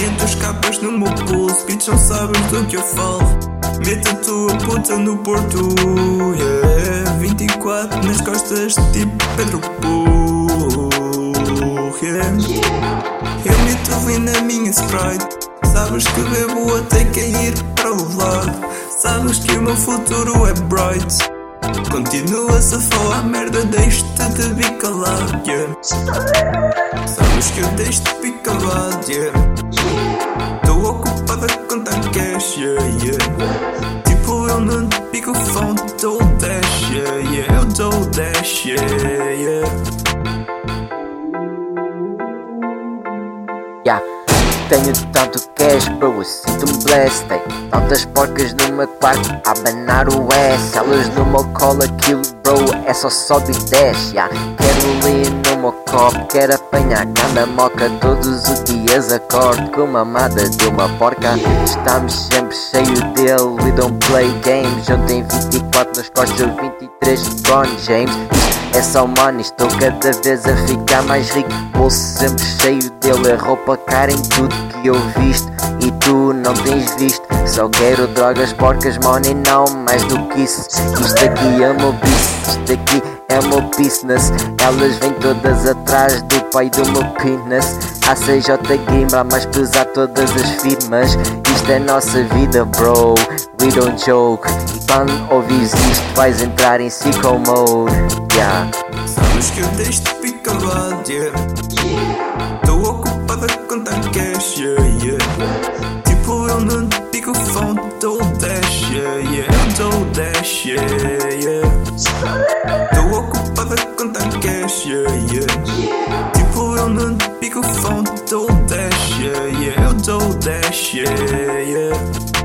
muitas capas no meu pulso, bitch, não sabes do que eu falo. Mete a tua puta no porto, yeah. 24 nas costas, tipo Pedro Poo, yeah. Eu meto lean na minha Sprite. Sabes que bebo até cair para o lado. Sabes que o meu futuro é bright. Continuas a falar merda, deixo-te de bicalado, yeah. Sabes que eu deixo-te bicalado, yeah. Tô ocupada a contar cash, yeah, yeah. Tipo, eu não pico phone, dou dash, yeah, yeah. Eu dou dash, yeah, yeah. Yeah. Tenho tanto cash, bro, sinto-me blessed hey. Tantas porcas no meu quarto a abanar o S Elas no meu colo, aquilo, bro, é só sobe e desce yeah. Quero ler meu copo, quero apanhar cada moca Todos os dias acordo com uma amada de uma porca. Estamos sempre cheio dele, we don't play games. Ontem 24 nas costas, 23 LeBron James. É só money, estou cada vez a ficar mais rico. Bolso sempre cheio dele, a roupa cara em tudo que eu visto. E tu não tens visto, só quero drogas, porcas, money não Mais do que isso, isto aqui é meu business Isto aqui é meu business. Elas vêm todas atrás do pai do meu penis. A CJ Game vai mais pesar todas as firmas. Isto é nossa vida bro, we don't joke. E quando ouvis isto vais entrar em sicko mode yeah. Sabes que eu deixo-te picalado, yeah. Tô ocupada a contar dash, yeah, yeah. Tô ocupada a contar cash, yeah, yeah. Tipo, eu não dash, yeah, yeah. Dash, yeah, yeah.